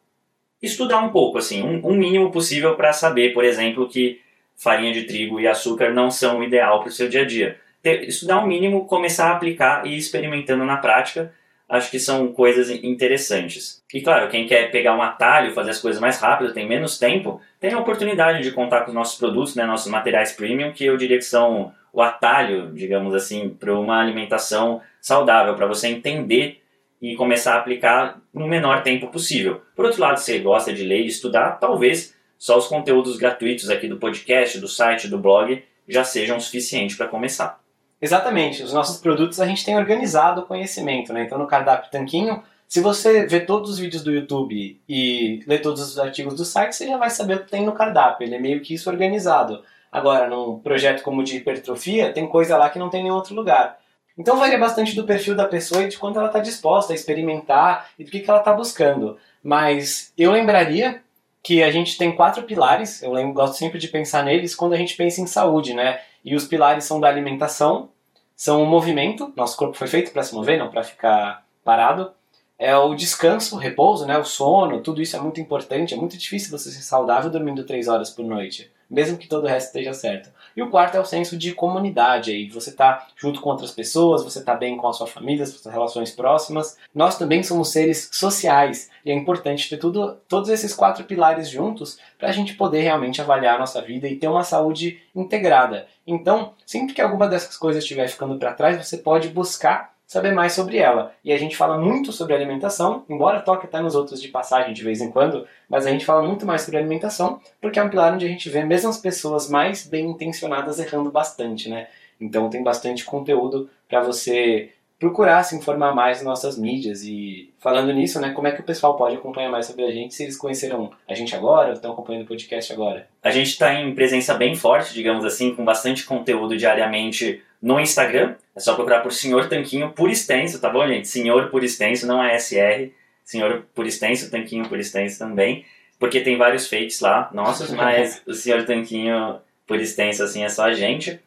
estudar um pouco, assim, um, um mínimo possível para saber, por exemplo, que farinha de trigo e açúcar não são o ideal para o seu dia a dia. Ter, estudar um mínimo, começar a aplicar e ir experimentando na prática acho que são coisas interessantes. E claro, quem quer pegar um atalho, fazer as coisas mais rápido, tem menos tempo, tem a oportunidade de contar com os nossos produtos, né, nossos materiais premium, que eu diria que são o atalho, digamos assim, para uma alimentação saudável, para você entender e começar a aplicar no menor tempo possível. Por outro lado, se você gosta de ler e estudar, talvez só os conteúdos gratuitos aqui do podcast, do site, do blog já sejam suficientes para começar. Exatamente. Os nossos produtos a gente tem organizado o conhecimento, né? Então no cardápio Tanquinho, se você vê todos os vídeos do YouTube e lê todos os artigos do site, você já vai saber o que tem no cardápio. Ele é meio que isso organizado. Agora, num projeto como de hipertrofia, tem coisa lá que não tem em nenhum outro lugar. Então varia bastante do perfil da pessoa e de quanto ela está disposta a experimentar e do que, que ela está buscando. Mas eu lembraria que a gente tem quatro pilares, eu lembro, gosto sempre de pensar neles quando a gente pensa em saúde, né? E os pilares são da alimentação, são o movimento, nosso corpo foi feito para se mover, não para ficar parado. É o descanso, o repouso, né, o sono, tudo isso é muito importante. É muito difícil você ser saudável dormindo três horas por noite, mesmo que todo o resto esteja certo. E o quarto é o senso de comunidade, aí você está junto com outras pessoas, você está bem com a sua família, as suas relações próximas. Nós também somos seres sociais e é importante ter tudo, todos esses quatro pilares juntos para a gente poder realmente avaliar a nossa vida e ter uma saúde integrada. Então, sempre que alguma dessas coisas estiver ficando para trás, você pode buscar saber mais sobre ela. E a gente fala muito sobre alimentação, embora toque até nos outros de passagem de vez em quando, mas a gente fala muito mais sobre alimentação, porque é um pilar onde a gente vê mesmo as pessoas mais bem intencionadas errando bastante, né? Então tem bastante conteúdo para você procurar se informar mais nas nossas mídias e falando nisso, né, como é que o pessoal pode acompanhar mais sobre a gente se eles conheceram a gente agora ou estão acompanhando o podcast agora? A gente está em presença bem forte, digamos assim, com bastante conteúdo diariamente no Instagram. É só procurar por Senhor Tanquinho por extenso, tá bom, gente? Senhor por extenso, não é SR. senhor por extenso, Tanquinho por extenso também, porque tem vários fakes lá, nossos, mas o senhor Tanquinho por extenso, assim, é só a gente.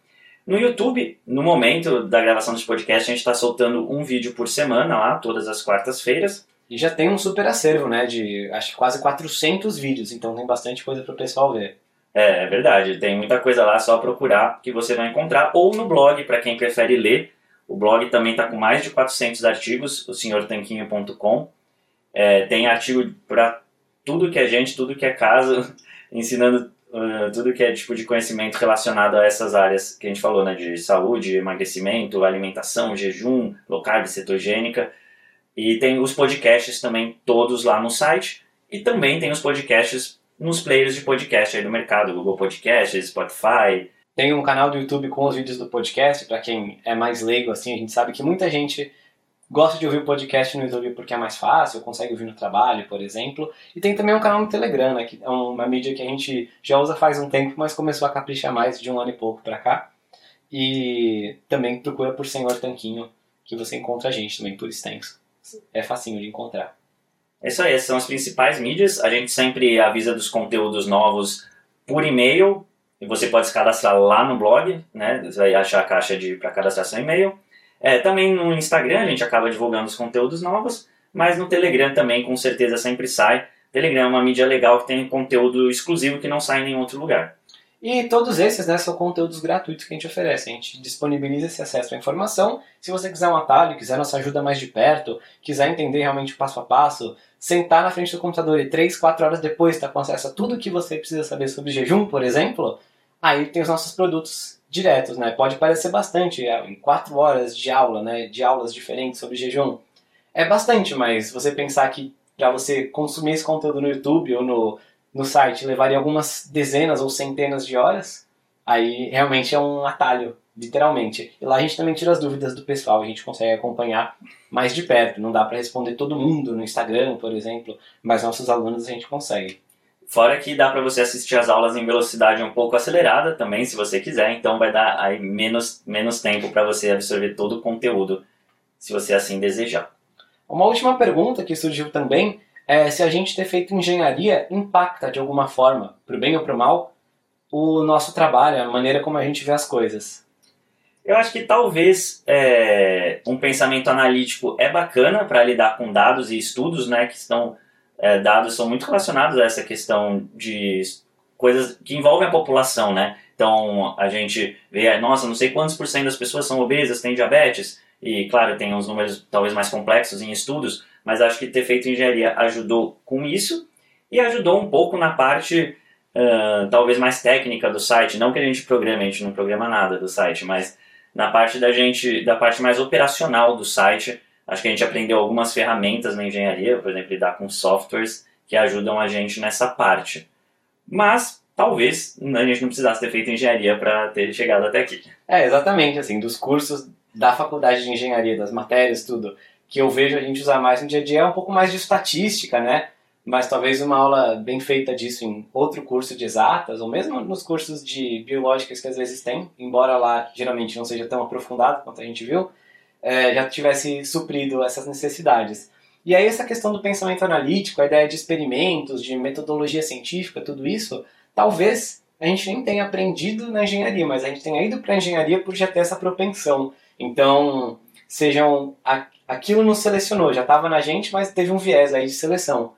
No YouTube, no momento da gravação desse podcast, a gente está soltando um vídeo por semana lá, todas as quartas-feiras. E já tem um super acervo, né, de acho que quase 400 vídeos, então tem bastante coisa para o pessoal ver. É, é verdade, tem muita coisa lá, só procurar que você vai encontrar, ou no blog, para quem prefere ler. O blog também está com mais de 400 artigos, o senhortanquinho.com. É, tem artigo para tudo que é gente, tudo que é casa, ensinando uh, tudo que é tipo de conhecimento relacionado a essas áreas que a gente falou, né, de saúde, emagrecimento, alimentação, jejum, low carb, cetogênica. E tem os podcasts também todos lá no site. E também tem os podcasts nos players de podcast aí do mercado, Google Podcasts, Spotify. Tem um canal do YouTube com os vídeos do podcast, para quem é mais leigo assim, a gente sabe que muita gente gosta de ouvir o podcast no YouTube porque é mais fácil, consegue ouvir no trabalho, por exemplo. E tem também um canal no Telegram, né, que é uma mídia que a gente já usa faz um tempo, mas começou a caprichar mais de um ano e pouco para cá. E também procura por Senhor Tanquinho, que você encontra a gente também por extenso. É facinho de encontrar. É isso aí, são as principais mídias. A gente sempre avisa dos conteúdos novos por e-mail. E você pode se cadastrar lá no blog, né? Você vai achar a caixa de para cadastrar seu e-mail. É, também no Instagram a gente acaba divulgando os conteúdos novos, mas no Telegram também com certeza sempre sai. Telegram é uma mídia legal que tem conteúdo exclusivo que não sai em nenhum outro lugar. E todos esses né, são conteúdos gratuitos que a gente oferece. A gente disponibiliza esse acesso à informação. Se você quiser um atalho, quiser nossa ajuda mais de perto, quiser entender realmente passo a passo, sentar na frente do computador e 3, 4 horas depois estar tá com acesso a tudo que você precisa saber sobre jejum, por exemplo, aí tem os nossos produtos diretos, né? Pode parecer bastante, é, em quatro horas de aula, né? De aulas diferentes sobre jejum. É bastante, mas você pensar que para você consumir esse conteúdo no YouTube ou no, no site levaria algumas dezenas ou centenas de horas, aí realmente é um atalho, literalmente. E lá a gente também tira as dúvidas do pessoal, a gente consegue acompanhar mais de perto. Não dá para responder todo mundo no Instagram, por exemplo, mas nossos alunos a gente consegue. Fora que dá para você assistir as aulas em velocidade um pouco acelerada também, se você quiser, então vai dar aí menos, menos tempo para você absorver todo o conteúdo, se você assim desejar. Uma última pergunta que surgiu também é se a gente ter feito engenharia impacta de alguma forma, para o bem ou para o mal, o nosso trabalho, a maneira como a gente vê as coisas. Eu acho que talvez é, um pensamento analítico é bacana para lidar com dados e estudos né, que estão é, dados são muito relacionados a essa questão de coisas que envolvem a população, né? Então a gente vê, nossa, não sei quantos por cento das pessoas são obesas, têm diabetes, e claro, tem uns números talvez mais complexos em estudos, mas acho que ter feito engenharia ajudou com isso e ajudou um pouco na parte uh, talvez mais técnica do site. Não que a gente programe, a gente não programa nada do site, mas na parte da gente, da parte mais operacional do site, Acho que a gente aprendeu algumas ferramentas na engenharia, por exemplo, lidar com softwares que ajudam a gente nessa parte. Mas talvez a gente não precisasse ter feito engenharia para ter chegado até aqui. É, exatamente, assim, dos cursos da faculdade de engenharia, das matérias, tudo, que eu vejo a gente usar mais no dia a dia é um pouco mais de estatística, né? Mas talvez uma aula bem feita disso em outro curso de exatas, ou mesmo nos cursos de biológicas que às vezes tem, embora lá geralmente não seja tão aprofundado quanto a gente viu, é, já tivesse suprido essas necessidades. E aí essa questão do pensamento analítico, a ideia de experimentos, de metodologia científica, tudo isso, talvez a gente nem tenha aprendido na engenharia, mas a gente tenha ido para a engenharia por já ter essa propensão. Então, sejam aquilo nos selecionou, já estava na gente, mas teve um viés aí de seleção.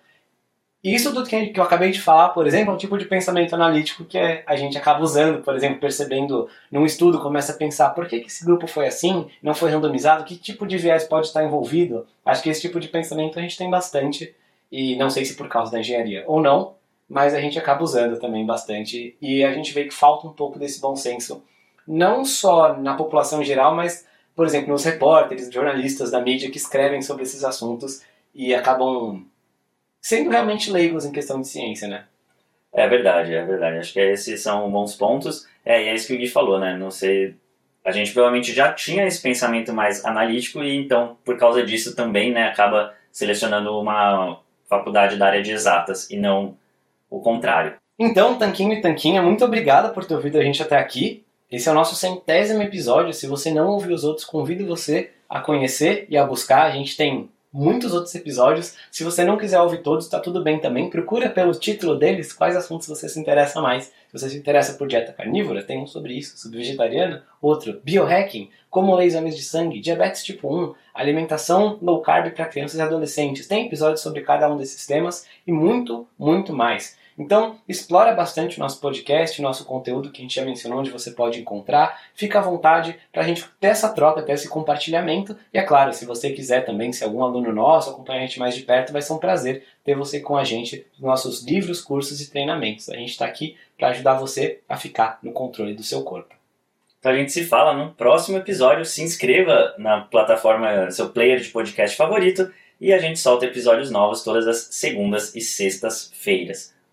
Isso tudo que eu acabei de falar, por exemplo, é um tipo de pensamento analítico que é, a gente acaba usando, por exemplo, percebendo num estudo, começa a pensar por que esse grupo foi assim, não foi randomizado, que tipo de viés pode estar envolvido. Acho que esse tipo de pensamento a gente tem bastante, e não sei se por causa da engenharia ou não, mas a gente acaba usando também bastante, e a gente vê que falta um pouco desse bom senso, não só na população em geral, mas, por exemplo, nos repórteres, jornalistas da mídia que escrevem sobre esses assuntos e acabam sendo realmente leigos em questão de ciência, né? É verdade, é verdade. Acho que esses são bons pontos. É, e é isso que o Gui falou, né? Não sei. A gente provavelmente já tinha esse pensamento mais analítico e então, por causa disso também, né, acaba selecionando uma faculdade da área de exatas e não o contrário. Então, Tanquinho e Tanquinha, muito obrigado por ter ouvido a gente até aqui. Esse é o nosso centésimo episódio. Se você não ouviu os outros, convido você a conhecer e a buscar. A gente tem muitos outros episódios. Se você não quiser ouvir todos, tá tudo bem também. Procura pelo título deles quais assuntos você se interessa mais. Se você se interessa por dieta carnívora, tem um sobre isso. Sobre vegetariana, outro. Biohacking, como ler exames de sangue, diabetes tipo 1, alimentação low carb para crianças e adolescentes. Tem episódios sobre cada um desses temas e muito, muito mais. Então, explora bastante o nosso podcast, o nosso conteúdo que a gente já mencionou, onde você pode encontrar. Fica à vontade para a gente ter essa troca, ter esse compartilhamento. E é claro, se você quiser também, se algum aluno nosso acompanhar a gente mais de perto, vai ser um prazer ter você com a gente nos nossos livros, cursos e treinamentos. A gente está aqui para ajudar você a ficar no controle do seu corpo. Então a gente se fala no próximo episódio. Se inscreva na plataforma, seu player de podcast favorito. E a gente solta episódios novos todas as segundas e sextas-feiras.